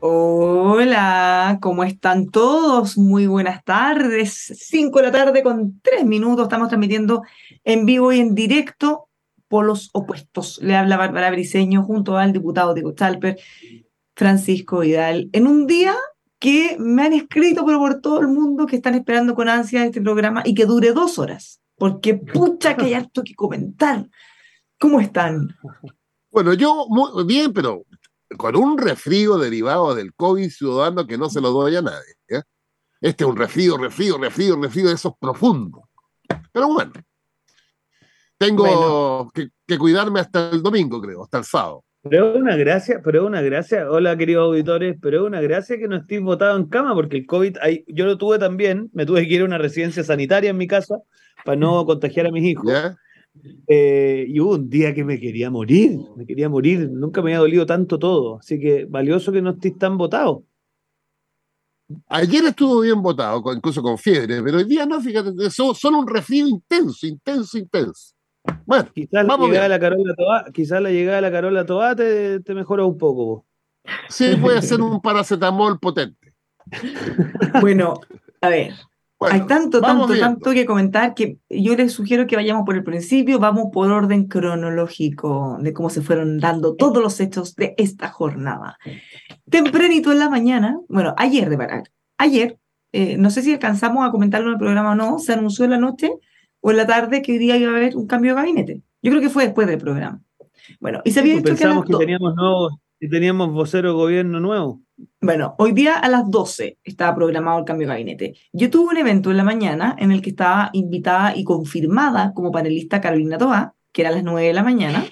Hola, ¿cómo están todos? Muy buenas tardes. Cinco de la tarde con tres minutos. Estamos transmitiendo en vivo y en directo por los opuestos. Le habla Bárbara Briceño junto al diputado Diego Chalper, Francisco Vidal, en un día que me han escrito pero por todo el mundo que están esperando con ansia este programa y que dure dos horas, porque pucha que hay harto que comentar. ¿Cómo están? Bueno, yo muy bien, pero con un resfrío derivado del COVID ciudadano que no se lo doy a nadie. Este es un resfrío, resfrío, resfrío, resfrío de esos profundos. Pero bueno, tengo Que, cuidarme hasta el domingo, creo, hasta el sábado. Pero es una gracia, pero es una gracia, hola queridos auditores, pero es una gracia que no estéis votado en cama, porque el COVID, yo lo tuve también, me tuve que ir a una residencia sanitaria en mi casa para no contagiar a mis hijos. Eh, y hubo un día que me quería morir, me quería morir, nunca me había dolido tanto todo, así que valioso que no estéis tan votados. Ayer estuvo bien votado, incluso con fiebre, pero hoy día no, fíjate, solo un resfrío intenso, intenso, intenso. Bueno, quizás la, llegada de la Carola Toá, quizás la llegada de la Carola Toá te, te mejora un poco. Sí, puede ser un paracetamol potente. bueno, a ver, hay tanto, tanto, tanto que comentar que yo les sugiero que vayamos por el principio, vamos por orden cronológico de cómo se fueron dando todos los hechos de esta jornada. Tempranito en la mañana, bueno, ayer de verdad, ayer, eh, no sé si alcanzamos a comentarlo en el programa o no, se anunció en la noche o en la tarde que hoy día iba a haber un cambio de gabinete. Yo creo que fue después del programa. Bueno, y se había dicho que, que teníamos nuevos y teníamos vocero gobierno nuevo. Bueno, hoy día a las 12 estaba programado el cambio de gabinete. Yo tuve un evento en la mañana en el que estaba invitada y confirmada como panelista Carolina Toa, que era a las 9 de la mañana.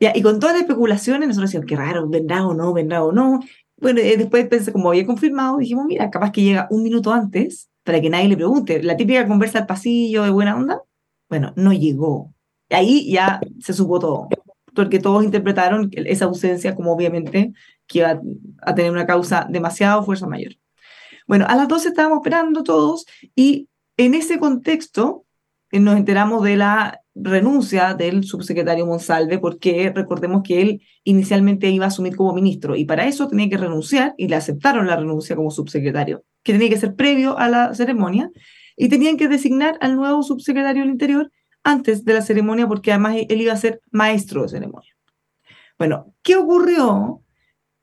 y con todas las especulaciones, nosotros decíamos, qué raro, vendrá o no, vendrá o no. Bueno, eh, después pensé, como había confirmado, dijimos, mira, capaz que llega un minuto antes para que nadie le pregunte. La típica conversa al pasillo de buena onda. Bueno, no llegó. Ahí ya se supo todo porque todos interpretaron esa ausencia como obviamente que iba a tener una causa demasiado fuerza mayor. Bueno, a las 12 estábamos esperando todos y en ese contexto eh, nos enteramos de la renuncia del subsecretario Monsalve, porque recordemos que él inicialmente iba a asumir como ministro y para eso tenía que renunciar y le aceptaron la renuncia como subsecretario, que tenía que ser previo a la ceremonia y tenían que designar al nuevo subsecretario del Interior antes de la ceremonia porque además él iba a ser maestro de ceremonia. Bueno, ¿qué ocurrió?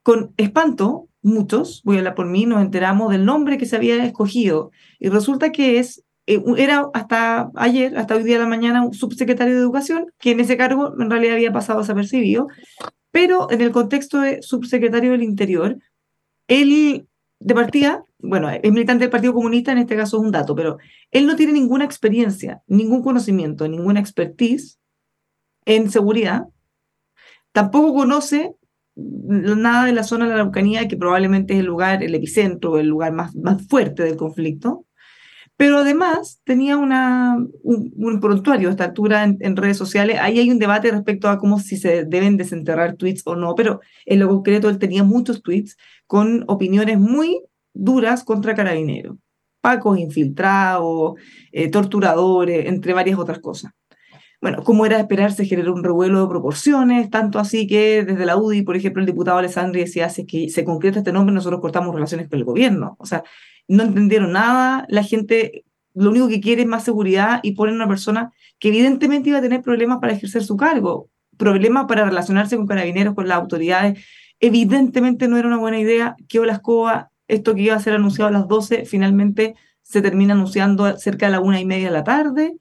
Con espanto, muchos, voy a hablar por mí, nos enteramos del nombre que se había escogido y resulta que es eh, era hasta ayer, hasta hoy día de la mañana, un subsecretario de Educación, que en ese cargo en realidad había pasado desapercibido, pero en el contexto de subsecretario del Interior, él de partida, bueno, es militante del Partido Comunista, en este caso es un dato, pero él no tiene ninguna experiencia, ningún conocimiento, ninguna expertise en seguridad. Tampoco conoce nada de la zona de la Araucanía, que probablemente es el lugar, el epicentro, el lugar más, más fuerte del conflicto. Pero además tenía una, un, prontuario a esta altura en, redes sociales. Ahí hay un debate respecto a cómo si se deben desenterrar tweets o no, pero en lo concreto él tenía muchos tweets con opiniones muy duras contra carabineros. Pacos infiltrados, eh, torturadores, entre varias otras cosas. bueno, como era de esperar, se generó un revuelo de proporciones, tanto así que desde la UDI, por ejemplo, el diputado Alessandri decía, si que se concreta este nombre, nosotros cortamos relaciones con el gobierno. O sea, no entendieron nada, la gente lo único que quiere es más seguridad y ponen una persona que evidentemente iba a tener problemas para ejercer su cargo, problemas para relacionarse con carabineros, con las autoridades. Evidentemente no era una buena idea. que la escoba, esto que iba a ser anunciado a las 12, finalmente se termina anunciando cerca de la una y media de la tarde.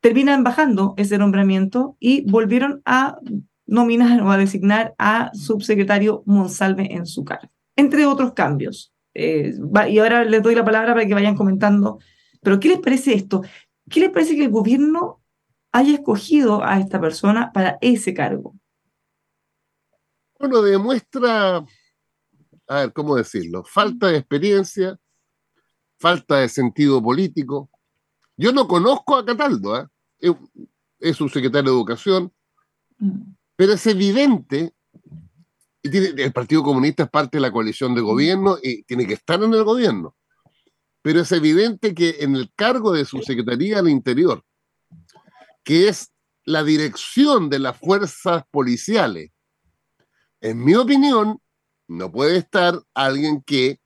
Terminan bajando ese nombramiento y volvieron a nominar o a designar a subsecretario Monsalve en su cargo, entre otros cambios. Eh, y ahora les doy la palabra para que vayan comentando pero ¿qué les parece esto? ¿Qué les parece que el gobierno haya escogido a esta persona para ese cargo? Bueno, demuestra, a ver, ¿cómo decirlo? Falta de experiencia, falta de sentido político. Yo no conozco a Cataldo, ¿eh? es un secretario de Educación, pero es evidente, y el Partido Comunista es parte de la coalición de gobierno y tiene que estar en el gobierno pero es evidente que en el cargo de su Secretaría al Interior, que es la dirección de las fuerzas policiales, en mi opinión, no puede estar alguien que,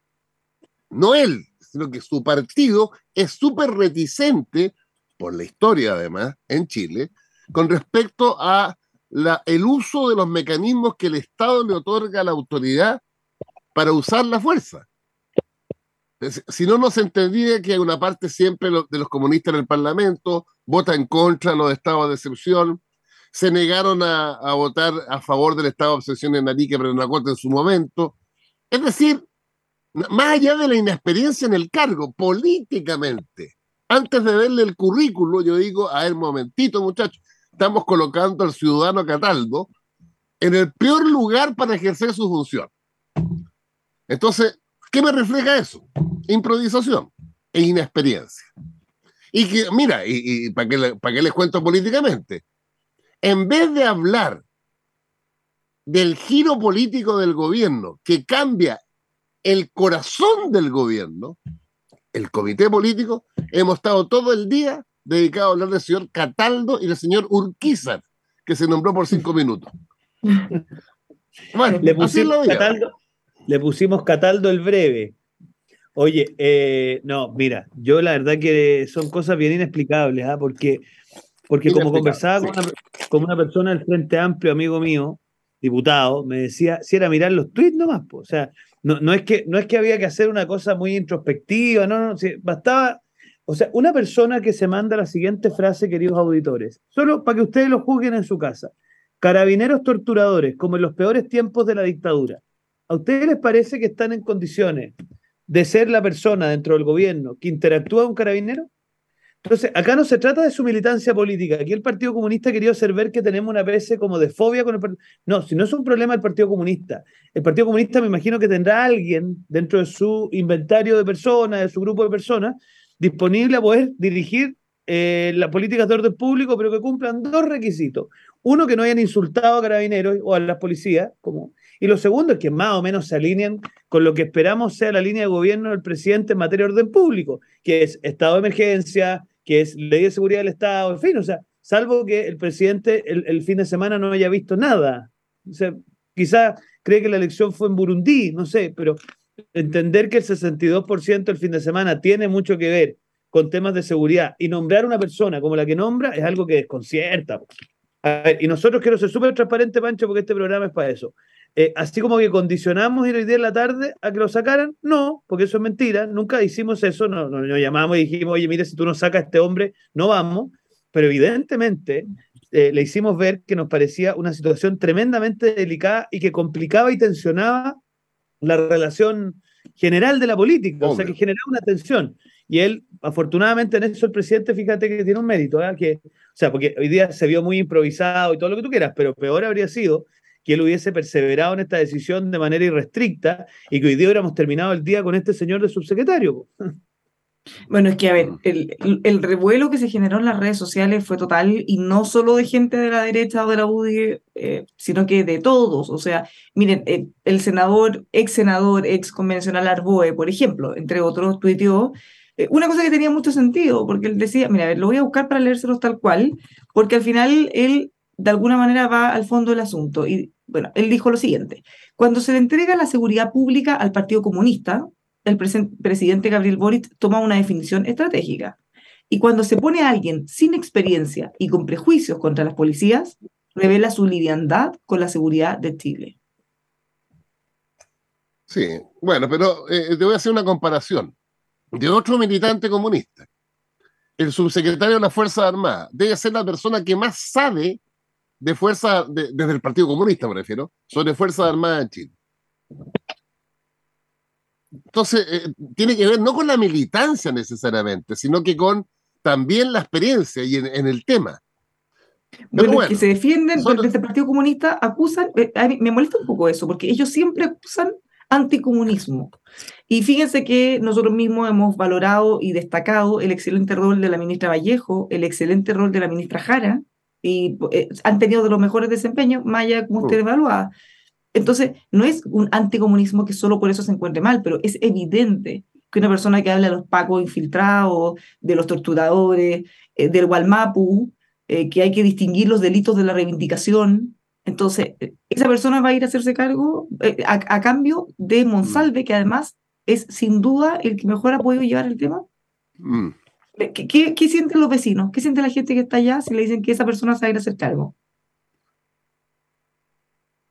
no él, sino que su partido es súper reticente, por la historia además, en Chile, con respecto a el uso de los mecanismos que el Estado le otorga a la autoridad para usar la fuerza. Si no, nos entendía que hay una parte siempre de los comunistas en el Parlamento vota en contra de los estados de excepción, se negaron a, votar a favor del estado de excepción en Arique, pero en la Corte en su momento. Es decir, más allá de la inexperiencia en el cargo, políticamente, antes de verle el currículo, yo digo, a ver, momentito, muchachos, estamos colocando al ciudadano Cataldo en el peor lugar para ejercer su función. Entonces, ¿Qué me refleja eso? Improvisación e inexperiencia. Y que, mira, y, para qué les cuento políticamente, en vez de hablar del giro político del gobierno que cambia el corazón del gobierno, el comité político, hemos estado todo el día dedicado a hablar del señor Cataldo y del señor Urquizar, que se nombró por cinco minutos. Bueno, le pusimos Cataldo, le pusimos Cataldo el breve. Oye, eh, no, mira, yo la verdad que son cosas bien inexplicables, ¿ah? porque, porque como conversaba con una, persona del Frente Amplio, amigo mío, diputado, me decía, si era mirar los tweets nomás, o sea, no, no, es que, no es que había que hacer una cosa muy introspectiva, no, no, bastaba, o sea, una persona que se manda la siguiente frase, queridos auditores, solo para que ustedes lo juzguen en su casa, carabineros torturadores, como en los peores tiempos de la dictadura, ¿A ustedes les parece que están en condiciones de ser la persona dentro del gobierno que interactúa con un carabinero? Entonces, acá no se trata de su militancia política. Aquí el Partido Comunista quería hacer ver que tenemos una especie como de fobia con el Partido No, si no es un problema del Partido Comunista. El Partido Comunista me imagino que tendrá alguien dentro de su inventario de personas, de su grupo de personas, disponible a poder dirigir eh, las políticas de orden público, pero que cumplan dos requisitos. Uno, que no hayan insultado a carabineros o a las policías, como y lo segundo es que más o menos se alinean con lo que esperamos sea la línea de gobierno del presidente en materia de orden público, que es estado de emergencia, que es ley de seguridad del Estado, en fin, o sea, salvo que el presidente el, fin de semana no haya visto nada. O sea, quizá cree que la elección fue en Burundi, no sé, pero entender que el 62% el fin de semana tiene mucho que ver con temas de seguridad y nombrar una persona como la que nombra es algo que desconcierta. A ver, y nosotros quiero ser súper transparente, Pancho, porque este programa es para eso. Eh, así como que condicionamos ir hoy día en la tarde a que lo sacaran, no, porque eso es mentira, nunca hicimos eso, no, nos llamamos y dijimos, oye, mire, si tú no sacas a este hombre, no vamos, pero evidentemente eh, le hicimos ver que nos parecía una situación tremendamente delicada y que complicaba y tensionaba la relación general de la política, o sea, que generaba una tensión. Y él, afortunadamente en eso el presidente, fíjate que tiene un mérito, ¿eh? que, o sea, porque hoy día se vio muy improvisado y todo lo que tú quieras, pero peor habría sido que él hubiese perseverado en esta decisión de manera irrestricta y que hoy día hubiéramos terminado el día con este señor de subsecretario. Bueno, es que, a ver, el, revuelo que se generó en las redes sociales fue total y no solo de gente de la derecha o de la UDI, eh, sino que de todos. O sea, miren, el, el senador, ex senador, ex convencional Arboe, por ejemplo, entre otros, tuiteó eh, una cosa que tenía mucho sentido, porque él decía, mira, a ver, lo voy a buscar para leérselos tal cual, porque al final él de alguna manera va al fondo del asunto. Y bueno, él dijo lo siguiente, cuando se le entrega la seguridad pública al Partido Comunista, el presidente Gabriel Boric toma una definición estratégica. Y cuando se pone a alguien sin experiencia y con prejuicios contra las policías, revela su liviandad con la seguridad de Chile. Sí, bueno, pero eh, te voy a hacer una comparación de otro militante comunista. El subsecretario de la Fuerza Armada debe ser la persona que más sabe de fuerza, desde el Partido Comunista me refiero, sobre Fuerzas Armadas en Chile. Entonces, eh, tiene que ver no con la militancia necesariamente, sino que con también la experiencia y en, el tema. Bueno, bueno, que se defienden desde el Partido Comunista acusan, eh, me molesta un poco eso, porque ellos siempre acusan anticomunismo. Y fíjense que nosotros mismos hemos valorado y destacado el excelente rol de la ministra Vallejo, el excelente rol de la ministra Jara, y eh, han tenido de los mejores desempeños, allá como usted mm. evalúa. Entonces, no es un anticomunismo que solo por eso se encuentre mal, pero es evidente que una persona que habla de los pacos infiltrados, de los torturadores, eh, del Walmapu, eh, que hay que distinguir los delitos de la reivindicación. Entonces, esa persona va a ir a hacerse cargo a, cambio de Monsalve, que además es sin duda el que mejor ha podido llevar el tema. Mm. ¿Qué, sienten los vecinos? ¿Qué siente la gente que está allá si le dicen que esa persona se va a ir a hacer cargo?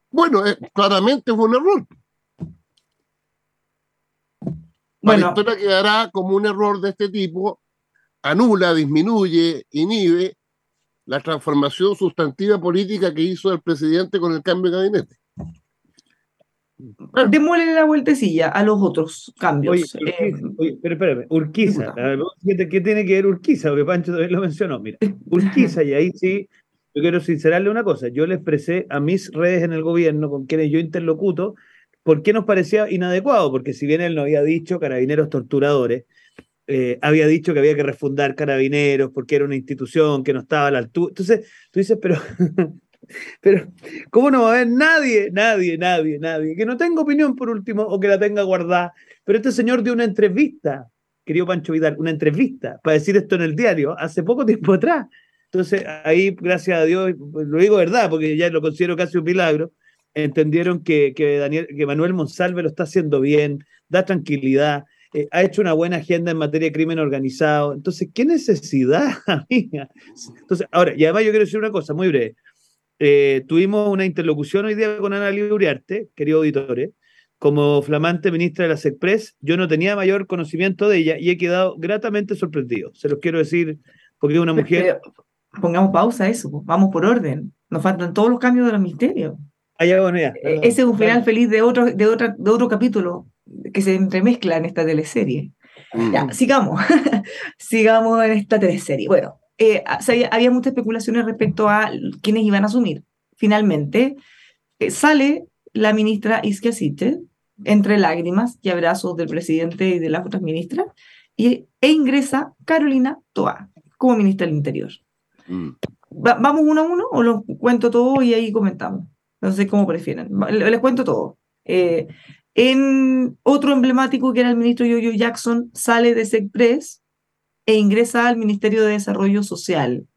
Bueno, eh, claramente fue un error. Bueno, la historia quedará como un error de este tipo, anula, disminuye, inhibe la transformación sustantiva política que hizo el presidente con el cambio de gabinete. Démosle la vueltecilla a los otros cambios. Oye, eh, pero espérame, Urquiza, ¿qué tiene que ver Urquiza? Porque Pancho también lo mencionó. Mira, Urquiza, y ahí sí, yo quiero sincerarle una cosa. Yo le expresé a mis redes en el gobierno con quienes yo interlocuto por qué nos parecía inadecuado, porque si bien él no había dicho carabineros torturadores, eh, había dicho que había que refundar carabineros porque era una institución que no estaba a la altura. Entonces, tú dices, pero Pero, ¿cómo no va a haber nadie, nadie, nadie, nadie que no tenga opinión por último o que la tenga guardada? Pero este señor dio una entrevista, querido Pancho Vidal, una entrevista para decir esto en el diario hace poco tiempo atrás. Entonces, ahí, gracias a Dios, lo digo verdad, porque ya lo considero casi un milagro, entendieron que, que, Daniel, que Manuel Monsalve lo está haciendo bien, da tranquilidad, eh, ha hecho una buena agenda en materia de crimen organizado. Entonces, ¿qué necesidad, amiga? Entonces, ahora, y además yo quiero decir una cosa muy breve. Eh, tuvimos una interlocución hoy día con Ana Uriarte, queridos auditores, como flamante ministra de la SECPRES. Yo no tenía mayor conocimiento de ella y he quedado gratamente sorprendido. Se los quiero decir porque es una mujer. pongamos pausa a eso, vamos por orden. Nos faltan todos los cambios de los misterios. Ah, e-, ese es un final feliz de otro, de, otra, de otro capítulo que se entremezcla en esta teleserie. Mm. Ya, sigamos. sigamos en esta teleserie. Bueno, eh, había muchas especulaciones respecto a quiénes iban a asumir. Finalmente, eh, sale la ministra Isquia entre lágrimas y abrazos del presidente y de las otras ministras, y, e ingresa Carolina Toa como ministra del Interior. Mm. ¿Vamos uno a uno o lo cuento todo y ahí comentamos? No sé cómo prefieren. Les, cuento todo. Eh, en otro emblemático que era el ministro Yoyo Jackson sale de SECPRES e ingresa al Ministerio de Desarrollo Social.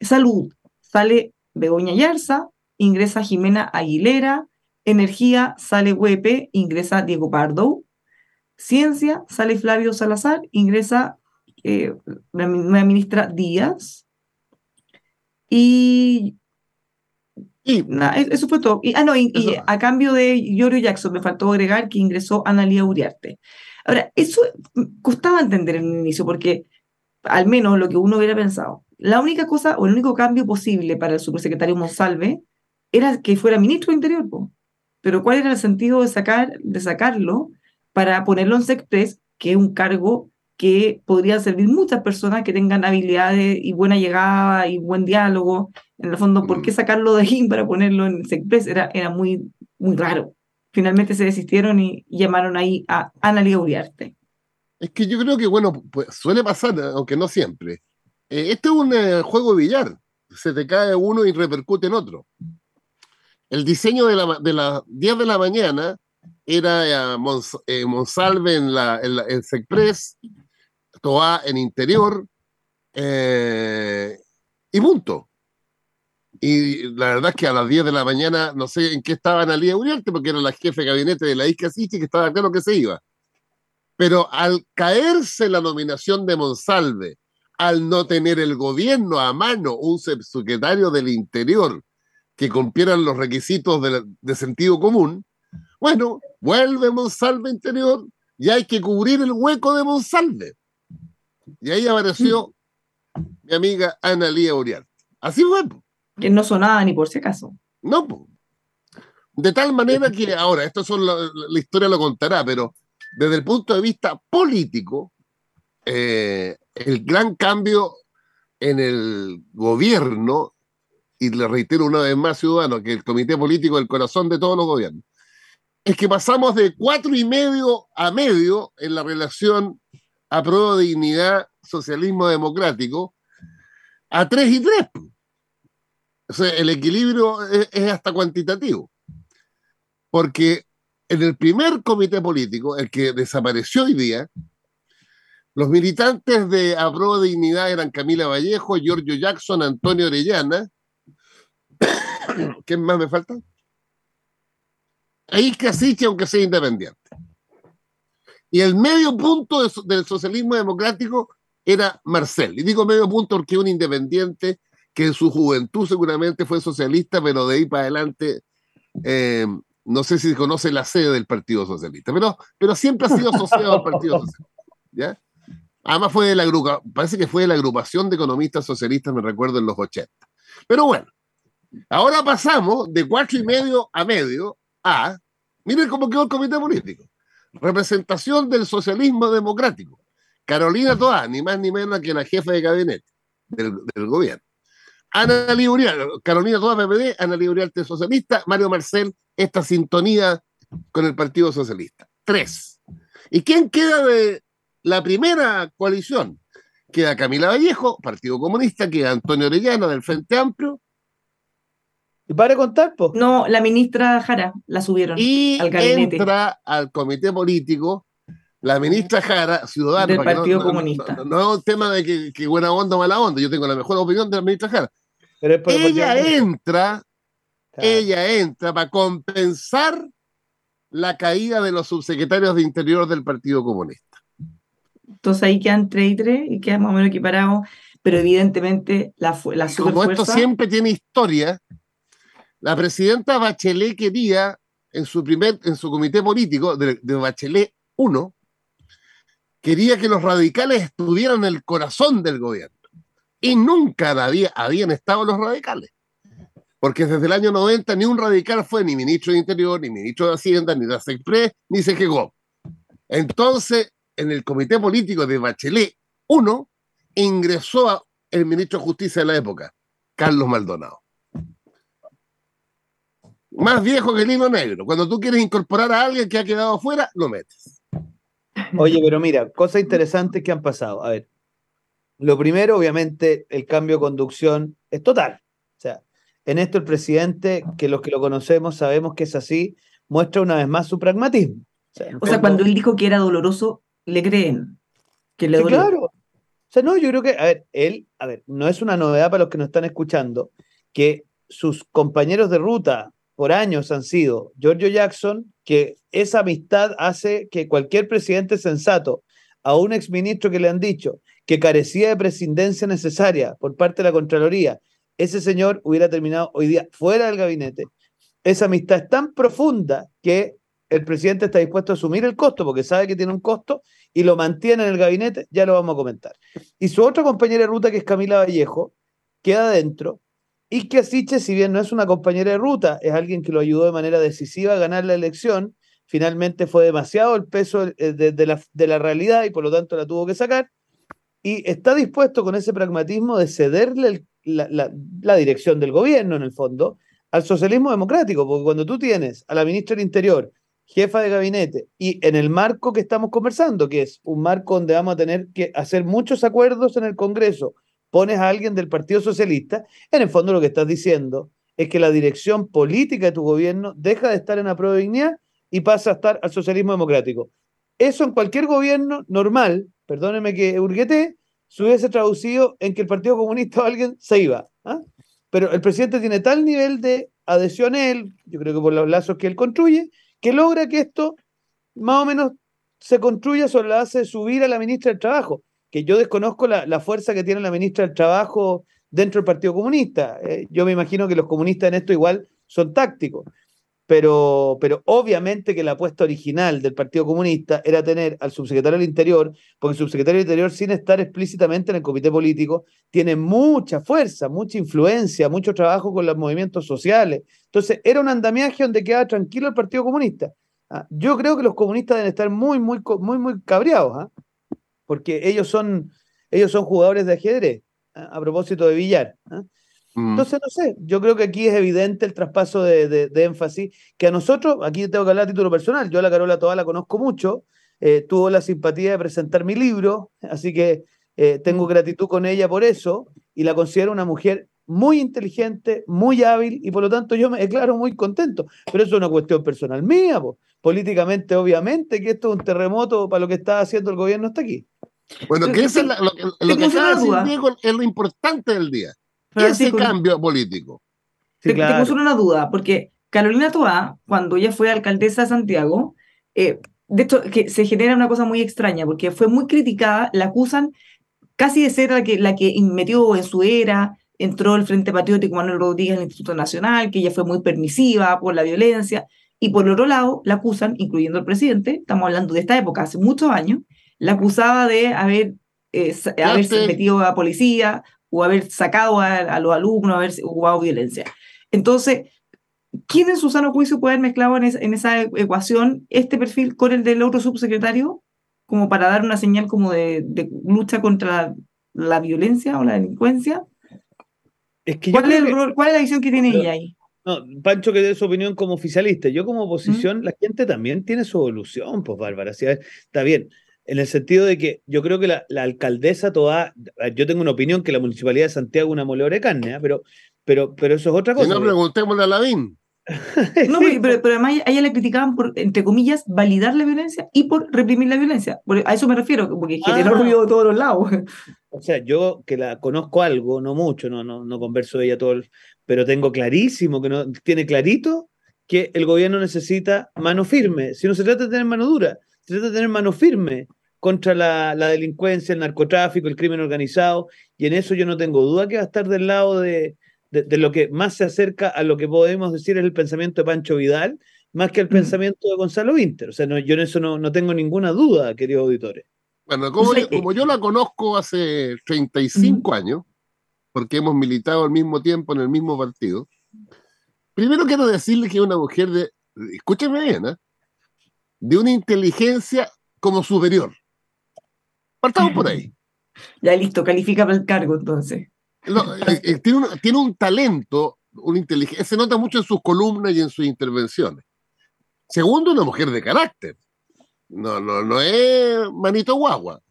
Salud, sale Begoña Yarza, ingresa Jimena Aguilera, Energía, sale Huepe, ingresa Diego Pardo, Ciencia, sale Flavio Salazar, ingresa eh, la, ministra Díaz, y y eso fue todo. Y, ah, no, y, a cambio de Yorio Jackson me faltó agregar que ingresó Analia Uriarte. Ahora, eso costaba entender en el inicio, porque al menos lo que uno hubiera pensado, la única cosa o el único cambio posible para el subsecretario Monsalve era que fuera ministro de Interior. Pero ¿cuál era el sentido de, sacar, de sacarlo para ponerlo en SECPRES, que es un cargo que podría servir muchas personas que tengan habilidades y buena llegada y buen diálogo? En el fondo, ¿por qué mm. sacarlo de ahí para ponerlo en SECPRES? Era, era muy, muy raro finalmente se desistieron y llamaron ahí a Ana Uriarte. Es que yo creo que, bueno, pues suele pasar, aunque no siempre. Eh, este es un eh, juego de billar. Se te cae uno y repercute en otro. El diseño de, la, de las 10 de la mañana era eh, Monsalve en, la, en, Secpress, Toa en Interior, eh, y punto. Y la verdad es que a las 10 de la mañana, no sé en qué estaba Analia Uriarte, porque era la jefe de gabinete de la isca Sichi, que estaba claro que se iba. Pero al caerse la nominación de Monsalve, al no tener el gobierno a mano un subsecretario del Interior que cumplieran los requisitos de, sentido común, bueno, vuelve Monsalve Interior y hay que cubrir el hueco de Monsalve. Y ahí apareció mi amiga Ana Lía Uriarte. Así fue. Que no sonaba ni por si acaso. No, de tal manera que ahora, esto son la, historia lo contará, pero desde el punto de vista político, eh, el gran cambio en el gobierno, y le reitero una vez más, ciudadano, que el comité político es el corazón de todos los gobiernos, es que pasamos de cuatro y medio a medio en la relación a prueba de dignidad socialismo democrático a tres y tres. O sea, el equilibrio es, hasta cuantitativo. Porque en el primer comité político, el que desapareció hoy día, los militantes de Apro Dignidad eran Camila Vallejo, Giorgio Jackson, Antonio Orellana. ¿Quién más me falta? Ahí casi aunque sea independiente. Y el medio punto del socialismo democrático era Marcel. Y digo medio punto porque un independiente que en su juventud seguramente fue socialista, pero de ahí para adelante, eh, no sé si conoce la sede del Partido Socialista, pero, pero siempre ha sido asociado al Partido Socialista. ¿ya? Además fue de la parece que fue de la agrupación de economistas socialistas, me recuerdo, en los 80. Pero bueno, ahora pasamos de cuatro y medio a medio a, miren cómo quedó el comité político, representación del socialismo democrático. Carolina Toa, ni más ni menos que la jefa de gabinete del, gobierno. Ana Uriarte, Carolina Toa, PPD, Ana Uriarte, socialista, Mario Marcel, esta sintonía con el Partido Socialista. Tres. ¿Y quién queda de la primera coalición? Queda Camila Vallejo, Partido Comunista, queda Antonio Orellana del Frente Amplio. ¿Y para contar, pues? No, la ministra Jara la subieron y al gabinete. entra al comité político la ministra Jara, ciudadana. Del Partido Comunista. No, es un tema de que, buena onda o mala onda. Yo tengo la mejor opinión de la ministra Jara. Ella entra, ella entra para compensar la caída de los subsecretarios de Interior del Partido Comunista. Entonces ahí quedan tres y tres y quedan más o menos equiparados, pero evidentemente la, la Como esto siempre tiene historia, la presidenta Bachelet quería en su primer, en su comité político de, de Bachelet 1, quería que los radicales estuvieran en el corazón del gobierno. Y nunca había, habían estado los radicales. Porque desde el año 90 ni un radical fue ni ministro de Interior, ni ministro de Hacienda, ni de Express, ni quejó. Entonces, en el comité político de Bachelet 1, ingresó el ministro de Justicia de la época, Carlos Maldonado. Más viejo que el hilo negro. Cuando tú quieres incorporar a alguien que ha quedado afuera, lo metes. Oye, pero mira, cosas interesantes que han pasado. A ver, lo primero, obviamente, el cambio de conducción es total. O sea, en esto el presidente, que los que lo conocemos sabemos que es así, muestra una vez más su pragmatismo. O sea, cuando él dijo que era doloroso, le creen. Que le sí, claro. O sea, no, yo creo que, a ver, él, a ver, no es una novedad para los que nos están escuchando, que sus compañeros de ruta por años han sido Giorgio Jackson, que esa amistad hace que cualquier presidente sensato a un exministro que le han dicho que carecía de presidencia necesaria por parte de la Contraloría, ese señor hubiera terminado hoy día fuera del gabinete. Esa amistad es tan profunda que el presidente está dispuesto a asumir el costo porque sabe que tiene un costo y lo mantiene en el gabinete, ya lo vamos a comentar. Y su otra compañera de ruta, que es Camila Vallejo, queda dentro y que Asiche, si bien no es una compañera de ruta, es alguien que lo ayudó de manera decisiva a ganar la elección, finalmente fue demasiado el peso eh, de, la, de la realidad y por lo tanto la tuvo que sacar. Y está dispuesto con ese pragmatismo de cederle la, dirección del gobierno, en el fondo, al socialismo democrático, porque cuando tú tienes a la ministra del Interior, jefa de gabinete, y en el marco que estamos conversando, que es un marco donde vamos a tener que hacer muchos acuerdos en el Congreso pones a alguien del Partido Socialista, en el fondo lo que estás diciendo es que la dirección política de tu gobierno deja de estar en la dignidad y pasa a estar al socialismo democrático. Eso en cualquier gobierno normal, perdónenme que hurguete, se hubiese traducido en que el Partido Comunista o alguien se iba. ¿ah? Pero el presidente tiene tal nivel de adhesión a él, yo creo que por los lazos que él construye, que logra que esto más o menos se construya sobre la base de subir a la ministra del Trabajo, que yo desconozco la, fuerza que tiene la ministra del Trabajo dentro del Partido Comunista. Eh, yo me imagino que los comunistas en esto igual son tácticos pero, pero obviamente que la apuesta original del Partido Comunista era tener al subsecretario del Interior, porque el subsecretario del Interior, sin estar explícitamente en el comité político, tiene mucha fuerza, mucha influencia, mucho trabajo con los movimientos sociales. Entonces, era un andamiaje donde quedaba tranquilo el Partido Comunista. Ah, yo creo que los comunistas deben estar muy, muy, muy, muy cabreados, ¿ah? porque ellos son, ellos son jugadores de ajedrez, ¿ah? a propósito de billar. Mm. Entonces, no sé, yo creo que aquí es evidente el traspaso de, énfasis, que a nosotros, aquí tengo que hablar a título personal, yo a la Carola toda la conozco mucho, eh, tuvo la simpatía de presentar mi libro, así que eh, tengo gratitud con ella por eso, y la considero una mujer muy inteligente, muy hábil, y por lo tanto yo me declaro muy contento, pero eso es una cuestión personal mía, políticamente obviamente que esto es un terremoto para lo que está haciendo el gobierno hasta aquí. Bueno, que eso es lo, que, lo que es lo importante del día ese cambio político. te, puso una duda, porque Carolina Toá, cuando ella fue alcaldesa de Santiago, eh, de hecho, que se genera una cosa muy extraña, porque fue muy criticada, la acusan casi de ser la que, la que metió en su era, entró el Frente Patriótico Manuel Rodríguez en el Instituto Nacional, que ella fue muy permisiva por la violencia, y por el otro lado, la acusan, incluyendo el presidente, estamos hablando de esta época, hace muchos años, la acusaba de haber, eh, haberse metido a policía o haber sacado a, los alumnos, haber jugado violencia. Entonces, ¿quién en su sano juicio puede haber mezclado en, en, esa ecuación este perfil con el del otro subsecretario como para dar una señal como de, lucha contra la violencia o la delincuencia? Es que ¿Cuál, es ¿Cuál, es la visión que tiene ella ahí? No, Pancho que dé su opinión como oficialista. Yo como oposición, la gente también tiene su evolución, pues Bárbara. Está bien, en el sentido de que yo creo que la, alcaldesa toda, yo tengo una opinión que la municipalidad de Santiago es una moledora de carne, ¿eh? pero, pero, pero eso es otra cosa. Si no, preguntémosle a Lavín. no, pero, además a ella le criticaban por, entre comillas, validar la violencia y por reprimir la violencia. a eso me refiero, porque generó ah. ruido de todos los lados. O sea, yo que la conozco algo, no mucho, no, no, no converso de ella todo, pero tengo clarísimo que no, tiene clarito que el gobierno necesita mano firme. Si no se trata de tener mano dura, se trata de tener mano firme contra la, delincuencia, el narcotráfico, el crimen organizado, y en eso yo no tengo duda que va a estar del lado de, lo que más se acerca a lo que podemos decir es el pensamiento de Pancho Vidal, más que el pensamiento de Gonzalo Winter. O sea, yo en eso no, tengo ninguna duda, queridos auditores. Bueno, como, yo, como yo la conozco hace 35 años, porque hemos militado al mismo tiempo en el mismo partido, primero quiero decirle que es una mujer de, escúcheme bien, ¿eh? de una inteligencia como superior. Partamos por ahí. Ya listo, califica para el cargo entonces. Eh, eh, tiene, un, tiene, un, talento, una inteligencia, se nota mucho en sus columnas y en sus intervenciones. Segundo, una mujer de carácter. No, no, no es manito guagua.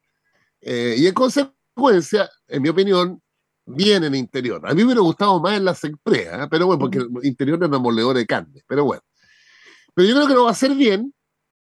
Eh, y en consecuencia, en mi opinión, bien en interior. A mí me hubiera gustado más en la Secprea, pero bueno, porque el interior es una moledora de carne, pero bueno. Pero yo creo que lo va a hacer bien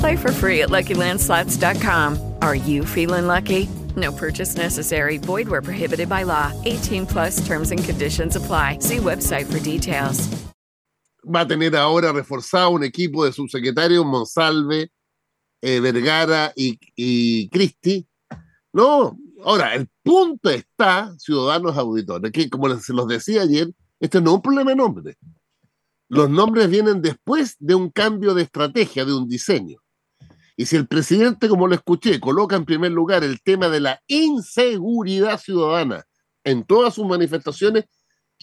Play for free at LuckyLandSlots.com. Are you feeling lucky? No purchase necessary. Void where prohibited by law. 18 plus terms and conditions apply. See website for details. Va a tener ahora reforzado un equipo de subsecretarios Monsalve, eh, Vergara y, Cristi. No, ahora, el punto está, ciudadanos auditores, que como se los decía ayer, este no es un problema de nombre. Los nombres vienen después de un cambio de estrategia, de un diseño. Y si el presidente, como lo escuché, coloca en primer lugar el tema de la inseguridad ciudadana en todas sus manifestaciones,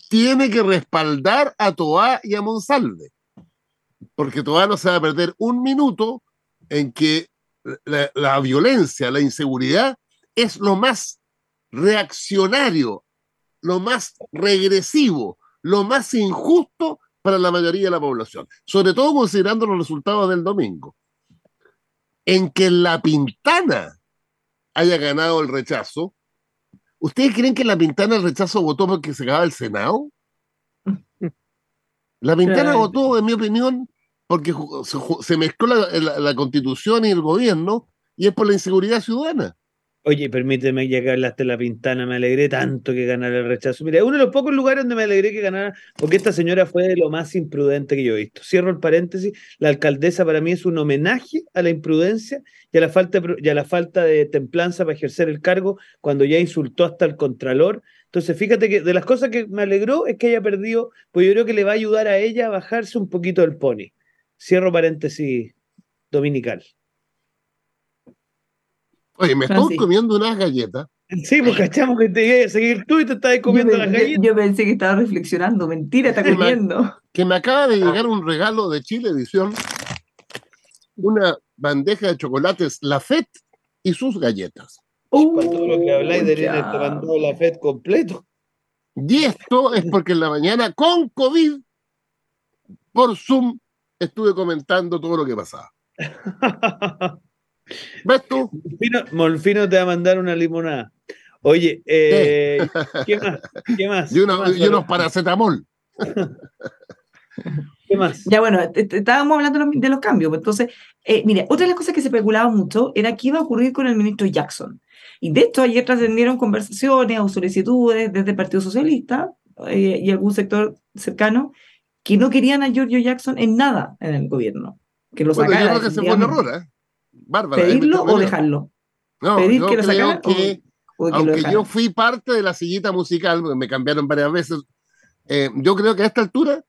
tiene que respaldar a Toá y a Monsalve. Porque Toá no se va a perder un minuto en que la, la violencia, la inseguridad es lo más reaccionario, lo más regresivo, lo más injusto para la mayoría de la población, sobre todo considerando los resultados del domingo, en que la Pintana haya ganado el rechazo. ¿Ustedes creen que la Pintana el rechazo votó porque se acaba el Senado? La Pintana votó, en mi opinión, porque se, mezcló la, constitución y el gobierno y es por la inseguridad ciudadana. Oye, permíteme, ya que hablaste de la pintana, me alegré tanto que ganara el rechazo. Mira, uno de los pocos lugares donde me alegré que ganara, porque esta señora fue de lo más imprudente que yo he visto. Cierro el paréntesis, la alcaldesa para mí es un homenaje a la imprudencia y a la falta, y a la falta de templanza para ejercer el cargo cuando ya insultó hasta el contralor. Entonces, fíjate que de las cosas que me alegró es que haya perdido, pues yo creo que le va a ayudar a ella a bajarse un poquito del pony. Cierro paréntesis dominical. Oye, me estoy comiendo unas galletas. Sí, porque cachamos que te iba a seguir tú y te estabas comiendo las galletas. Yo pensé que estaba reflexionando. Mentira, está comiendo. que me acaba de llegar un regalo de Chile Edición. Una bandeja de chocolates La Fête y sus galletas. Uh, Para todo lo que habláis de te mandó La Fête completo. Y esto es porque en la mañana con COVID, por Zoom, estuve comentando todo lo que pasaba. ¿Ves tú? Molfino, te va a mandar una limonada. Oye, eh, ¿qué más? ¿Qué más? Y, unos paracetamol. ¿Qué más? Ya bueno, estábamos hablando de los, cambios. Entonces, eh, mire, otra de las cosas que se especulaba mucho era qué iba a ocurrir con el ministro Jackson. Y de hecho, ayer trascendieron conversaciones o solicitudes desde el Partido Socialista eh, y algún sector cercano que no querían a Giorgio Jackson en nada en el gobierno. Que lo bueno, sacara. que se fue un error, ¿eh? ¿Pedirlo o dejarlo? No, Pedir que lo sacaran que, aunque yo fui parte de la sillita musical, me cambiaron varias veces, eh, yo creo que a esta altura,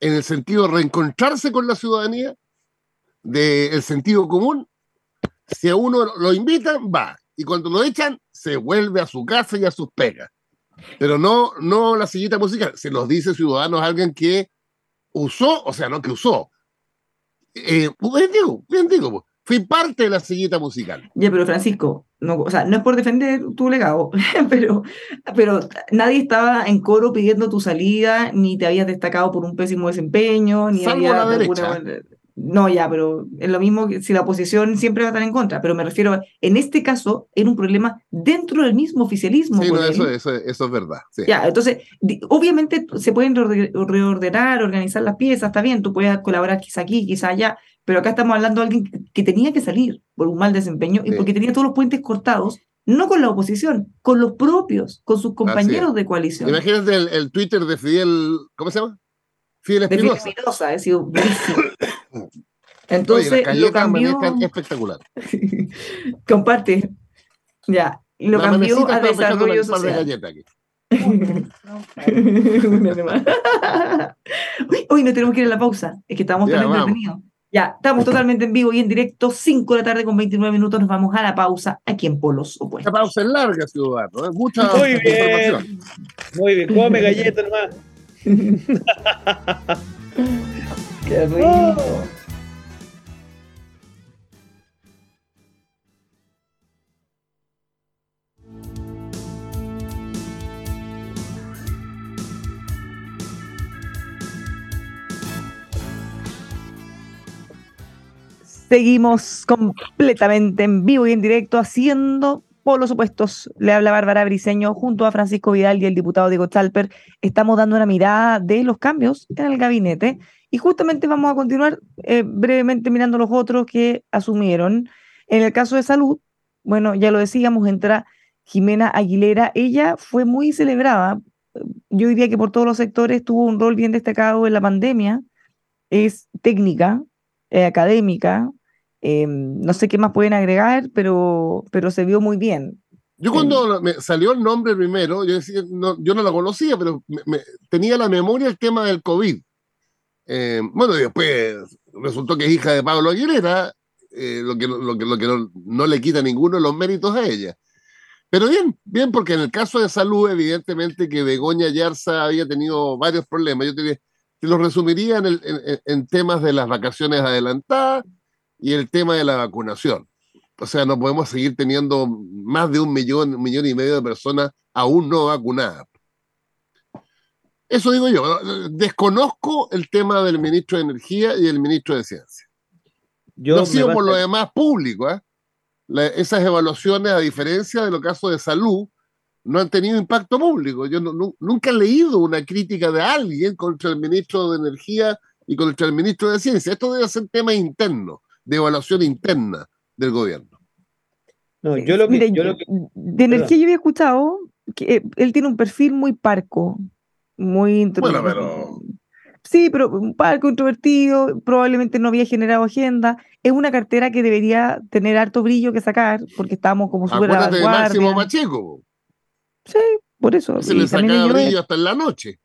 en el sentido de reencontrarse con la ciudadanía, del sentido común, si a uno lo invitan, va. Y cuando lo echan, se vuelve a su casa y a sus pegas. Pero no, no la sillita musical. Se nos dice ciudadanos alguien que usó, o sea, no que usó. Eh, bien digo, bien digo, fui parte de la sillita musical. Ya, pero Francisco, no, o sea, no es por defender tu legado, pero, pero nadie estaba en coro pidiendo tu salida, ni te habías destacado por un pésimo desempeño, ni Salvo la derecha. No, ya, pero es lo mismo que si la oposición siempre va a estar en contra, pero me refiero, en este caso, era un problema dentro del mismo oficialismo. Sí, no, eso, eso, eso, es verdad. Ya, entonces, obviamente se pueden reordenar, organizar las piezas, está bien, tú puedes colaborar quizá aquí, quizá allá, pero acá estamos hablando de alguien que tenía que salir por un mal desempeño y porque tenía todos los puentes cortados, no con la oposición, con los propios, con sus compañeros de coalición. Imagínate el, Twitter de Fidel, ¿cómo se llama? Fidel Espinosa. Fidel Espinosa, ha sido buenísimo. Entonces, lo cambió... espectacular. Comparte. Ya. Y lo cambió a desarrollo social. De Uy, no tenemos que ir a la pausa. Es que estábamos tan entretenidos. Ya, estamos totalmente en vivo y en directo, 5 de la tarde con 29 minutos, nos vamos a la pausa aquí en Polos Opuestos. La pausa es larga, ciudadano, ¿eh? mucha Muy bien, muy bien, come galleta nomás. Qué rico. Seguimos completamente en vivo y en directo haciendo polos opuestos. Le habla Bárbara Briseño junto a Francisco Vidal y el diputado Diego Chalper. Estamos dando una mirada de los cambios en el gabinete y justamente vamos a continuar eh, brevemente mirando los otros que asumieron. En el caso de salud, bueno, ya lo decíamos, entra Jimena Aguilera. Ella fue muy celebrada. Yo diría que por todos los sectores tuvo un rol bien destacado en la pandemia. Es técnica, eh, académica, Em, no sé qué más pueden agregar, pero, pero se vio muy bien. Yo cuando me salió el nombre primero, yo, decía, no, yo no lo conocía, pero me, tenía la memoria el tema del COVID. Em, bueno, después resultó que es hija de Pablo Aguilera, eh, lo que, lo que, lo que no, le quita ninguno de los méritos a ella. Pero bien, bien, porque en el caso de salud, evidentemente que Begoña Yarza había tenido varios problemas. Yo te, te lo resumiría en, en temas de las vacaciones adelantadas, y el tema de la vacunación. O sea, no podemos seguir teniendo más de un millón, un millón y medio de personas aún no vacunadas. Eso digo yo. Desconozco el tema del ministro de Energía y el ministro de Ciencia. Yo no sigo por lo demás público. ¿eh? esas evaluaciones, a diferencia de los casos de salud, no han tenido impacto público. Yo nunca he leído una crítica de alguien contra el ministro de Energía y contra el ministro de Ciencia. Esto debe ser tema interno, de evaluación interna del gobierno. No, yo lo que, de energía yo había escuchado que eh, él tiene un perfil muy parco, muy bueno, pero... Sí, pero un parco introvertido, probablemente no había generado agenda. Es una cartera que debería tener harto brillo que sacar, porque estamos como súper Acuérdate de Máximo Pacheco. Sí, por eso. Se le sacaba brillo hasta en la noche.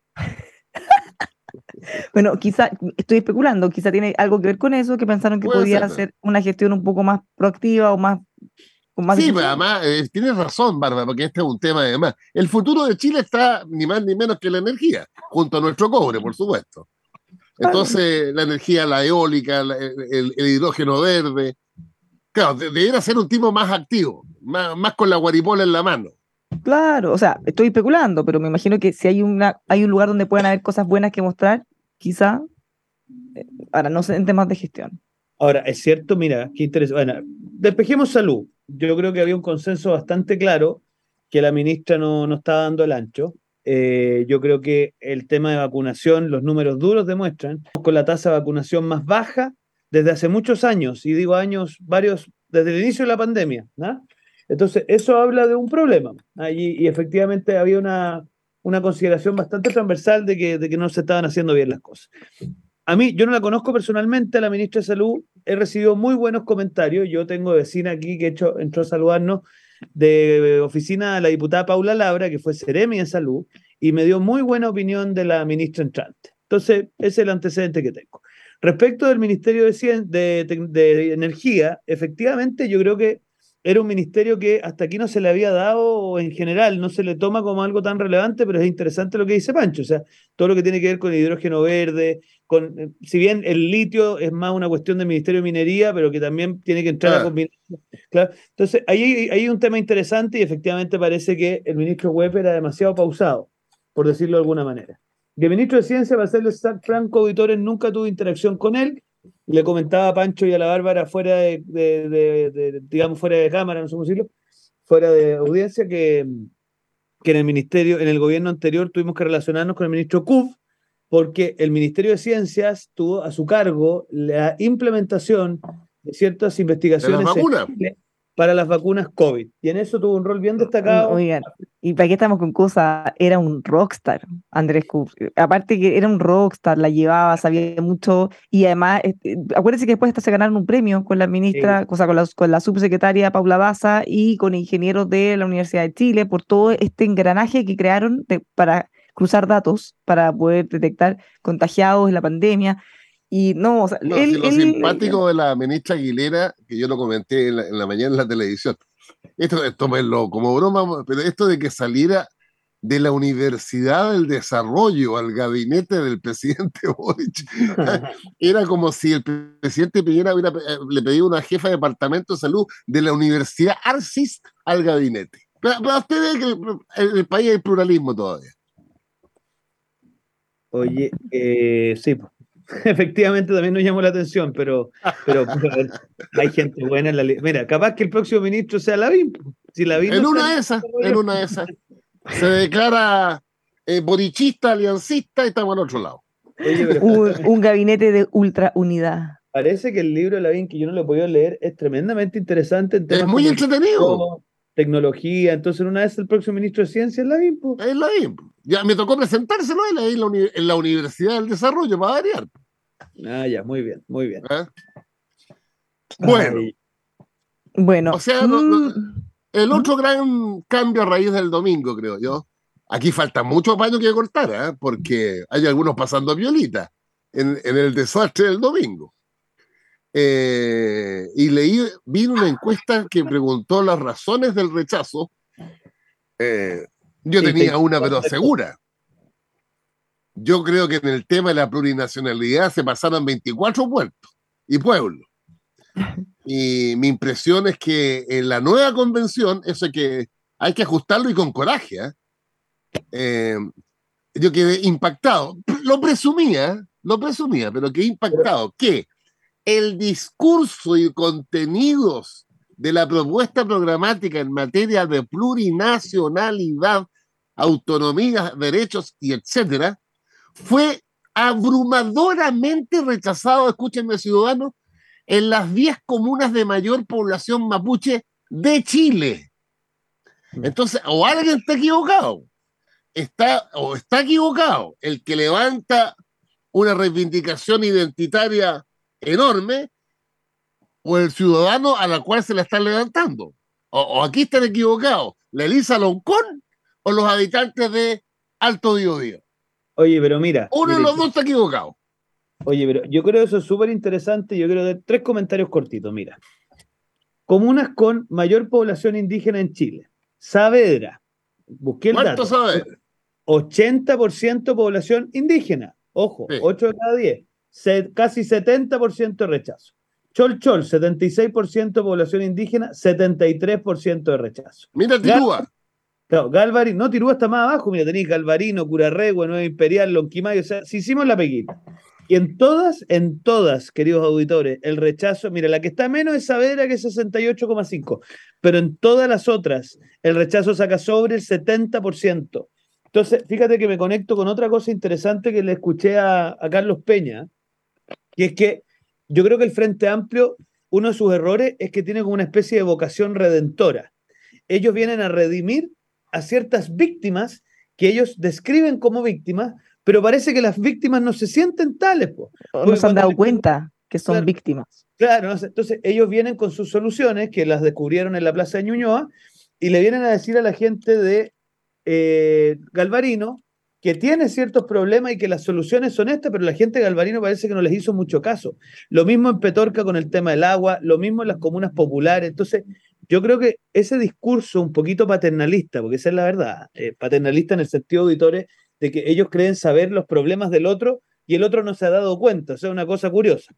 Bueno, quizá, estoy especulando, quizá tiene algo que ver con eso, que pensaron que podía hacer una gestión un poco más proactiva o más sí, pero además eh, tienes razón, Bárbara, porque este es un tema además. El futuro de Chile está ni más ni menos que la energía, junto a nuestro cobre, por supuesto. Entonces, la energía, la eólica, el, hidrógeno verde. Claro, debería ser un tipo más activo, más, con la guaripola en la mano. Claro, o sea, estoy especulando, pero me imagino que si hay, una, hay un lugar donde puedan haber cosas buenas que mostrar, quizá, eh, ahora no sé en temas de gestión. Ahora, es cierto, mira, qué interesante. Bueno, despejemos salud yo creo que había un consenso bastante claro que la ministra no, no está dando el ancho. Eh, yo creo que el tema de vacunación, los números duros demuestran, con la tasa de vacunación más baja desde hace muchos años, y digo años, varios, desde el inicio de la pandemia. Entonces, eso habla de un problema. Y, efectivamente había una, una consideración bastante transversal de que, de que no se estaban haciendo bien las cosas. A mí, yo no la conozco personalmente, a la ministra de Salud, he recibido muy buenos comentarios. Yo tengo vecina aquí que hecho, entró a saludarnos de oficina de la diputada Paula Labra, que fue Ceremi de Salud, y me dio muy buena opinión de la ministra entrante. Entonces, ese es el antecedente que tengo. Respecto del Ministerio de, de, de Energía, efectivamente, yo creo que era un ministerio que hasta aquí no se le había dado, o en general no se le toma como algo tan relevante, pero es interesante lo que dice Pancho, o sea, todo lo que tiene que ver con hidrógeno verde, con, eh, si bien el litio es más una cuestión del Ministerio de Minería, pero que también tiene que entrar a combinar. Claro. Entonces, ahí hay un tema interesante y efectivamente parece que el ministro Webb era demasiado pausado, por decirlo de alguna manera. el ministro de Ciencia, serle franco, auditores, nunca tuvo interacción con él, le comentaba a Pancho y a la Bárbara fuera de, digamos, fuera de cámara, no sé cómo decirlo, fuera de audiencia, que, que en el ministerio, en el gobierno anterior tuvimos que relacionarnos con el ministro Kuf, porque el Ministerio de Ciencias tuvo a su cargo la implementación de ciertas investigaciones para las vacunas COVID. Y en eso tuvo un rol bien destacado. Oigan, ¿y para qué estamos con cosas? Era un rockstar, Andrés Kup. Aparte que era un rockstar, la llevaba, sabía mucho. Y además, este, acuérdense que después hasta se ganaron un premio con la ministra, cosa con la, con la subsecretaria Paula Baza y con ingenieros de la Universidad de Chile por todo este engranaje que crearon para cruzar datos, para poder detectar contagiados en la pandemia. Y no, o sea, lo simpático de la ministra Aguilera, que yo lo comenté en la, mañana en la televisión, esto, tómenlo como broma, pero esto de que saliera de la Universidad del Desarrollo al gabinete del presidente Boric, era como si el presidente Piñera hubiera, eh, le pedía una jefa de departamento de salud de la Universidad Arcis al gabinete. Pero, usted ve que en el país hay pluralismo todavía. Oye, eh, sí, efectivamente también nos llamó la atención, pero, pero, hay gente buena en la Mira, capaz que el próximo ministro sea Lavín. Si Lavín en una de esas, en una de esas. Se declara eh, borichista, aliancista y estamos al otro lado. un, gabinete de ultra unidad. Parece que el libro de Lavín, que yo no lo he podido leer, es tremendamente interesante. es muy entretenido. Tecnología, entonces en una vez el próximo ministro de Ciencia es Lavín. Es Lavín. Ya me tocó presentárselo ahí en la, en la Universidad del Desarrollo, para variar. Ah, ya, muy bien, muy bien. ¿Eh? Bueno. Bueno. O sea, mm. el otro gran cambio a raíz del domingo, creo yo. Aquí falta mucho paño que cortar, ¿eh? porque hay algunos pasando violita en, en el desastre del domingo. Eh, y leí, vi una encuesta que preguntó las razones del rechazo. yo tenía una, pero segura. Yo creo que en el tema de la plurinacionalidad se pasaron 24 puertos y pueblos. Y mi impresión es que en la nueva convención, eso es que hay que ajustarlo y con coraje. ¿eh? Eh, yo quedé impactado. Lo presumía, lo presumía, pero quedé impactado. Que el discurso y contenidos de la propuesta programática en materia de plurinacionalidad, autonomía, derechos y etcétera, fue abrumadoramente rechazado, escúchenme ciudadanos, en las 10 comunas de mayor población mapuche de Chile. Entonces, o alguien está equivocado, está, o está equivocado el que levanta una reivindicación identitaria enorme, o el ciudadano a la cual se la están levantando. O, aquí están equivocados, la Elisa Loncón o los habitantes de Alto Biobío. Oye, pero mira. Uno de los dos está equivocado. Oye, pero yo creo que eso es súper interesante. Yo quiero dar tres comentarios cortitos. Mira. Comunas con mayor población indígena en Chile. Saavedra. Busqué el dato. Saavedra? 80% población indígena. Ojo, 8 de cada 10. Casi 70% de rechazo. Chol Chol, 76% población indígena, 73% de rechazo. Mira Tirúa. Claro, Galvarino, no, Tirúa está más abajo, mira, tenéis Galvarino, Curarregua, Nueva Imperial, Lonquimayo, o sea, si hicimos la pequita. Y en todas, en todas, queridos auditores, el rechazo, mira, la que está menos es Saavedra, que es 68,5, pero en todas las otras, el rechazo saca sobre el 70%. Entonces, fíjate que me conecto con otra cosa interesante que le escuché a, a Carlos Peña, y es que yo creo que el Frente Amplio, uno de sus errores es que tiene como una especie de vocación redentora. Ellos vienen a redimir a ciertas víctimas que ellos describen como víctimas, pero parece que las víctimas no se sienten tales. no se han dado cuenta que son víctimas. Claro, entonces ellos vienen con sus soluciones, que las descubrieron en la Plaza de Ñuñoa, y le vienen a decir a la gente de eh, Galvarino que tiene ciertos problemas y que las soluciones son estas, pero la gente de Galvarino parece que no les hizo mucho caso. Lo mismo en Petorca con el tema del agua, lo mismo en las comunas populares. Entonces, yo creo que ese discurso un poquito paternalista, porque esa es la verdad, eh, paternalista en el sentido, auditores, de que ellos creen saber los problemas del otro y el otro no se ha dado cuenta. O sea, una cosa curiosa.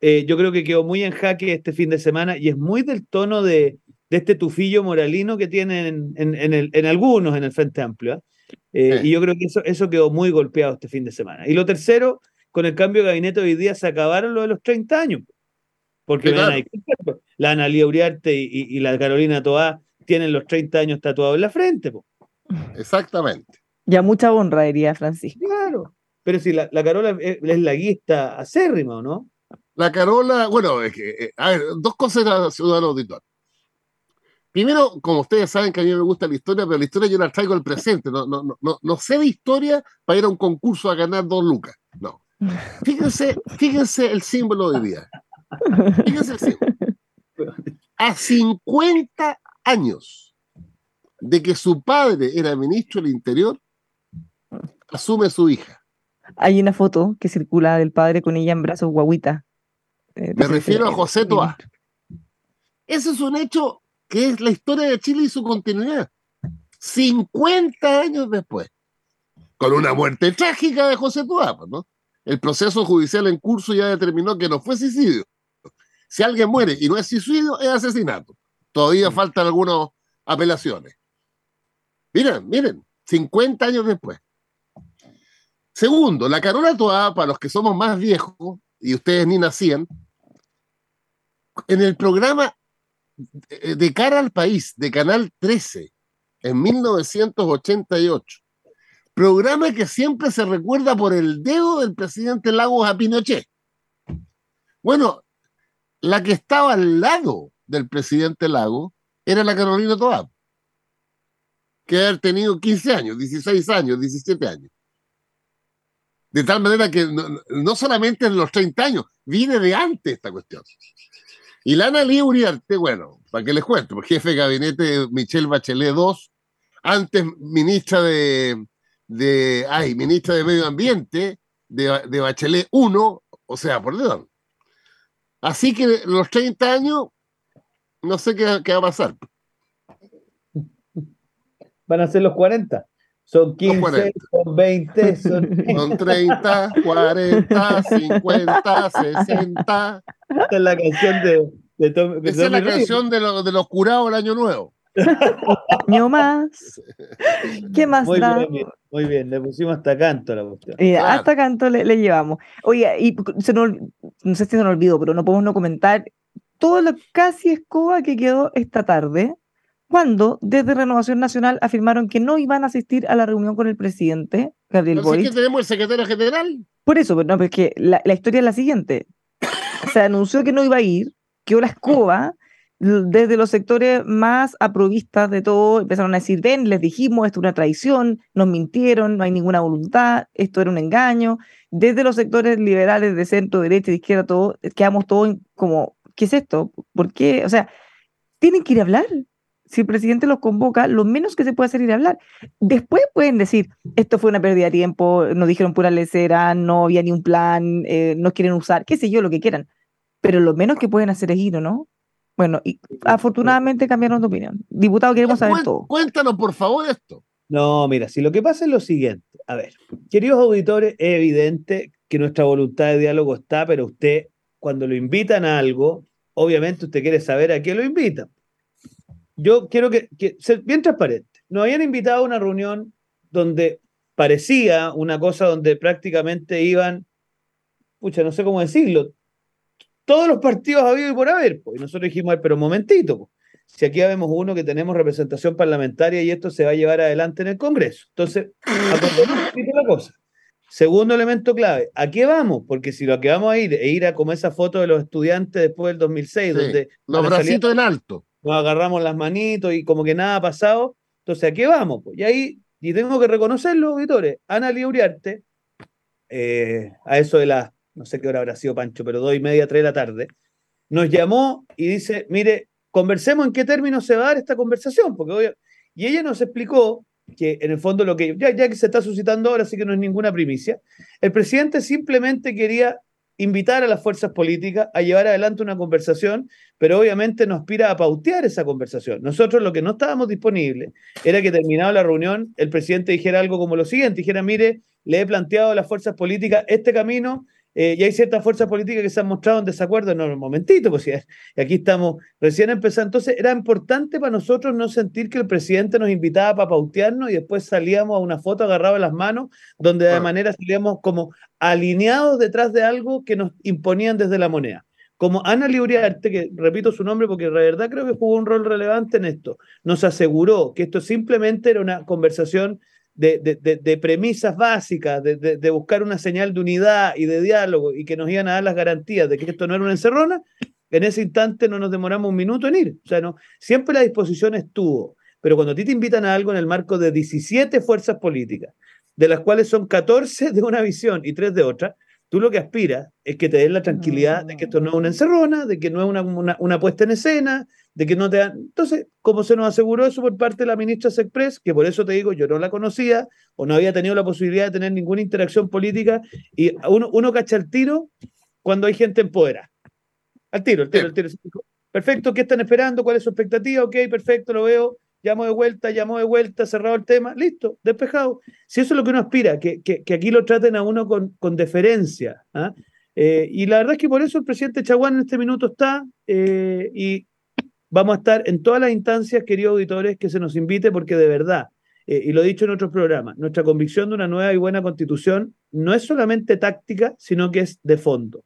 Eh, yo creo que quedó muy en jaque este fin de semana y es muy del tono de, este tufillo moralino que tienen en, algunos en el Frente Amplio. ¿ah? Eh, y yo creo que eso, eso quedó muy golpeado este fin de semana. Y lo tercero, con el cambio de gabinete hoy día se acabaron lo de los 30 años. Porque la Analia Uriarte y, la Carolina Toá tienen los 30 años tatuados en la frente. Exactamente. Ya mucha honra, diría Francisco. Claro. Pero si la, la Carola es, la guista acérrima, ¿o no? La Carola, bueno, es que, eh, a ver, dos cosas, ciudadano auditor. Primero, como ustedes saben que a mí me gusta la historia, pero la historia yo la traigo al presente. No, no, no, no sé de historia para ir a un concurso a ganar dos lucas. No. Fíjense, fíjense el símbolo de hoy día. Fíjense el símbolo. A 50 años de que su padre era ministro del Interior, asume su hija. Hay una foto que circula del padre con ella en brazos guaguita. Eh, me refiero a José Toá. Eso es un hecho que es la historia de Chile y su continuidad. 50 años después, con una muerte trágica de José Tuapa, ¿no? El proceso judicial en curso ya determinó que no fue suicidio. Si alguien muere y no es suicidio, es asesinato. Todavía mm. faltan algunas apelaciones. Miren, miren, 50 años después. Segundo, la Carola Toa, para los que somos más viejos, y ustedes ni nacían, en el programa de cara al país de Canal 13 en 1988. Programa que siempre se recuerda por el dedo del presidente Lagos a Pinochet. Bueno, la que estaba al lado del presidente Lagos era la Carolina Toab, que había tenido 15 años, 16 años, 17 años. De tal manera que no, no solamente en los 30 años, viene de antes esta cuestión. Y Lana Lee Uriarte, bueno, para que les cuento, pues, jefe de gabinete Michelle Bachelet II, antes ministra de, de, ay, ministra de Medio Ambiente de, de Bachelet I, o sea, por Dios. Así que los 30 años, no sé qué, qué va a pasar. Van a ser los 40. Son 15, son 20, son... son 30, 40, 50, 60. Esta es la canción de, de Esa es la canción de, de, los curados del Año Nuevo. Año más. ¿Qué más Muy da? bien, muy bien, le pusimos hasta canto a la cuestión. Eh, Claro. Hasta canto le, le llevamos. Oye, y se nos, no sé si se nos olvidó, pero no podemos no comentar todo lo casi escoba que quedó esta tarde, cuando desde Renovación Nacional afirmaron que no iban a asistir a la reunión con el presidente, Gabriel Pero Boric. que tenemos el secretario general. Por eso, pero no, pero es que la, la historia es la siguiente. Se anunció que no iba a ir, quedó la escoba, desde los sectores más aprovistas de todo, empezaron a decir, ven, les dijimos, esto es una traición, nos mintieron, no hay ninguna voluntad, esto era un engaño. Desde los sectores liberales de centro, derecha, de izquierda, todo, quedamos todos como, ¿qué es esto? ¿Por qué? O sea, tienen que ir a hablar. Si el presidente los convoca, lo menos que se puede hacer es ir a hablar. Después pueden decir, esto fue una pérdida de tiempo, nos dijeron pura lecera, no había ni un plan, eh, no quieren usar, qué sé yo, lo que quieran. Pero lo menos que pueden hacer es ir, ¿o no? Bueno, y afortunadamente cambiaron de opinión. Diputado, queremos saber Cuen- todo. Cuéntanos, por favor, esto. No, mira, si lo que pasa es lo siguiente. A ver, queridos auditores, es evidente que nuestra voluntad de diálogo está, pero usted, cuando lo invitan a algo, obviamente usted quiere saber a qué lo invitan. Yo quiero que, que ser bien transparente. Nos habían invitado a una reunión donde parecía una cosa donde prácticamente iban, pucha, no sé cómo decirlo, todos los partidos habido y por haber. Pues. Y nosotros dijimos, "Ay, pero un momentito, pues. si aquí vemos uno que tenemos representación parlamentaria y esto se va a llevar adelante en el Congreso. Entonces, la cosa. Segundo elemento clave, ¿a qué vamos? Porque si lo que vamos a ir es ir a como esa foto de los estudiantes después del 2006, Sí, donde Los bracitos en alto. Nos agarramos las manitos y como que nada ha pasado, entonces ¿a qué vamos? Pues, y ahí, y tengo que reconocerlo, auditores, Ana Liuriarte, eh, a eso de las, no sé qué hora habrá sido Pancho, pero dos y media, tres de la tarde, nos llamó y dice, mire, conversemos en qué términos se va a dar esta conversación, porque obvio- y ella nos explicó que en el fondo lo que, ya, ya que se está suscitando ahora, así que no es ninguna primicia, el presidente simplemente quería invitar a las fuerzas políticas a llevar adelante una conversación, pero obviamente nos aspira a pautear esa conversación. Nosotros lo que no estábamos disponibles era que terminada la reunión, el presidente dijera algo como lo siguiente, dijera, mire, le he planteado a las fuerzas políticas este camino, eh, y hay ciertas fuerzas políticas que se han mostrado en desacuerdo, no, un momentito, pues si aquí estamos recién empezando. Entonces era importante para nosotros no sentir que el presidente nos invitaba para pautearnos y después salíamos a una foto agarrado en las manos, donde de Ah. manera salíamos como alineados detrás de algo que nos imponían desde la moneda. Como Ana Liuriarte, que repito su nombre porque de verdad creo que jugó un rol relevante en esto, nos aseguró que esto simplemente era una conversación de, de- de- premisas básicas, de buscar una señal de unidad y de diálogo y que nos iban a dar las garantías de que esto no era una encerrona, en ese instante no nos demoramos un minuto en ir. O sea, no, siempre la disposición estuvo. Pero cuando a ti te invitan a algo en el marco de 17 fuerzas políticas, de las cuales son 14 de una visión y 3 de otra, tú lo que aspiras es que te den la tranquilidad de que esto no es una encerrona, de que no es una, una, una puesta en escena, de que no te dan... Entonces, como se nos aseguró eso por parte de la ministra Sexpress, que por eso te digo, yo no la conocía o no había tenido la posibilidad de tener ninguna interacción política, y uno, uno cacha el tiro cuando hay gente empoderada. Al tiro, al tiro, al tiro. Perfecto, ¿qué están esperando? ¿Cuál es su expectativa? Ok, perfecto, lo veo. Llamo de vuelta, llamo de vuelta, cerrado el tema, listo, despejado. Si eso es lo que uno aspira, que, que, que aquí lo traten a uno con, con deferencia. ¿ah? Eh, y la verdad es que por eso el presidente Chaguán en este minuto está eh, y vamos a estar en todas las instancias, queridos auditores, que se nos invite, porque de verdad, eh, y lo he dicho en otros programas, nuestra convicción de una nueva y buena constitución no es solamente táctica, sino que es de fondo.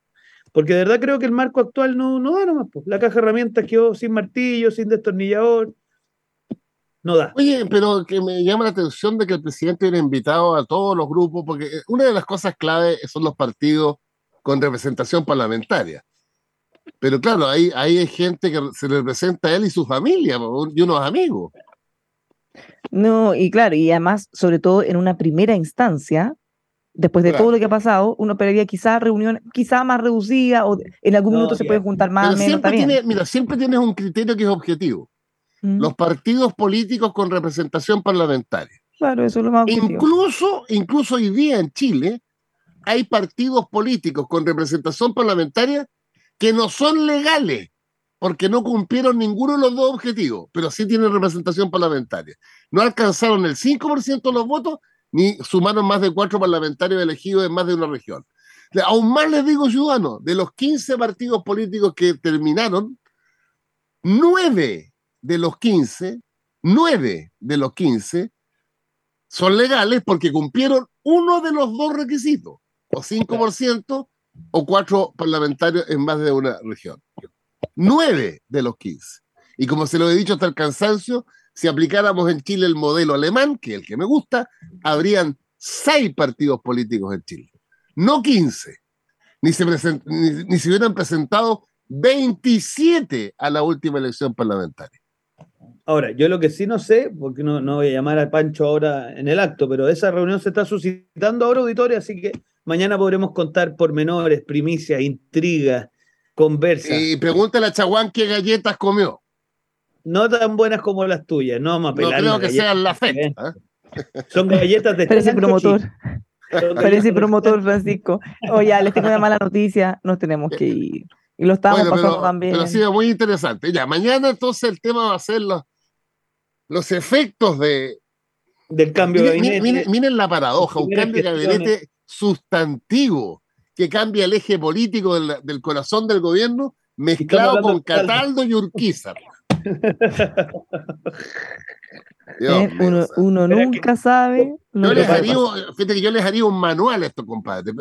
Porque de verdad creo que el marco actual no, no da nomás. La caja de herramientas quedó sin martillo, sin destornillador. No da. Oye, pero que me llama la atención de que el presidente hubiera invitado a todos los grupos, porque una de las cosas clave son los partidos con representación parlamentaria. Pero claro, ahí, ahí hay gente que se le representa a él y su familia y unos amigos. No, y claro, y además, sobre todo en una primera instancia, después de Claro. todo lo que ha pasado, uno esperaría quizás reunión, quizá más reducida, o en algún No, minuto se puede juntar más, Pero menos, tiene, mira, siempre tienes un criterio que es objetivo. Mm, Los partidos políticos con representación parlamentaria. Claro, eso es lo más objetivo. Incluso, incluso hoy día en Chile hay partidos políticos con representación parlamentaria que no son legales porque no cumplieron ninguno de los dos objetivos, pero sí tienen representación parlamentaria. No alcanzaron el 5% de los votos ni sumaron más de cuatro parlamentarios elegidos en más de una región. Aún más les digo, ciudadanos, de los 15 partidos políticos que terminaron, nueve de los 15 nueve de los 15 son legales porque cumplieron uno de los dos requisitos, o 5% o cuatro parlamentarios en más de una región. Nueve de los 15. Y como se lo he dicho hasta el cansancio, si aplicáramos en Chile el modelo alemán, que es el que me gusta, habrían seis partidos políticos en Chile, no 15. Ni se, ni, hubieran presentado 27 a la última elección parlamentaria. Ahora, yo lo que sí no sé, porque no, no voy a llamar a Pancho ahora en el acto, pero esa reunión se está suscitando ahora auditorio, así que mañana podremos contar pormenores, primicias, intrigas, conversas. Y pregúntale a Chaguán qué galletas comió. No tan buenas como las tuyas, no vamos a pelar. No creo que sean la fe. ¿eh? Son galletas de Parece promotor. Parece promotor, Francisco. Oye, les tengo una mala noticia, nos tenemos que ir. Y lo estamos Bueno, pasando pero, también. pero ha sido muy interesante. Ya, mañana entonces el tema va a ser los, los efectos de. del cambio de Miren, gabinete. miren- miren la paradoja, un cambio de gestiones. gabinete sustantivo que cambia el eje político del, del corazón del gobierno, mezclado con. Cataldo y Urquiza. Dios ¿eh? mío, uno, nunca sabe Yo les, haría, fíjate que yo les haría un manual a estos compadres,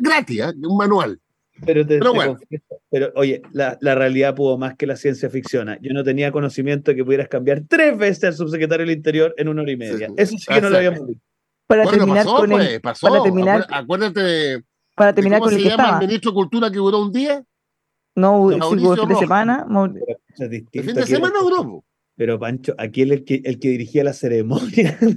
gratis, ¿eh? un manual. Pero, te- Pero te bueno. confieso, pero oye, la, la realidad pudo más que la ciencia ficción. Yo no tenía conocimiento de que pudieras cambiar tres veces al subsecretario del Interior en una hora y media. Sí. Eso sí que no lo habíamos visto. Para Bueno, terminar pasó, con pues, el, pasó. para terminar, Acuérdate- de, para de terminar cómo con el se que llama estaba. el ministro de Cultura que duró un día. No, sí, Mauricio por fin de Rojas. semana. Maur- Pero eso es distinto El fin de semana el- duró. Pero Pancho, aquí él el que, el que dirigía la ceremonia.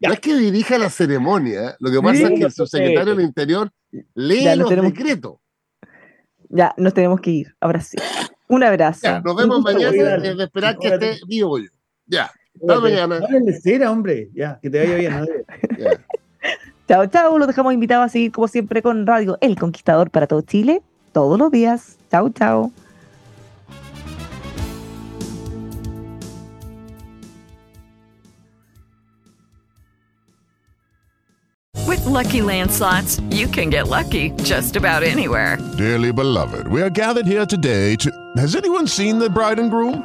No es que dirija la ceremonia, lo que pasa Sí, es que el subsecretario del Interior lee Ya, los tenemos- decretos. ya, nos tenemos que ir. Ahora sí. Un abrazo. Ya, nos vemos mañana de esperar que esté vivo yo. Ya, hasta mañana. Cera, hombre. Ya, que te vaya bien. Ya. Chao, chao. Los dejamos invitados a seguir, como siempre, con Radio El Conquistador para todo Chile, todos los días. Chao, chao. With Lucky Land slots, you can get lucky just about anywhere. Dearly beloved, we are gathered here today to. Has anyone seen the bride and groom?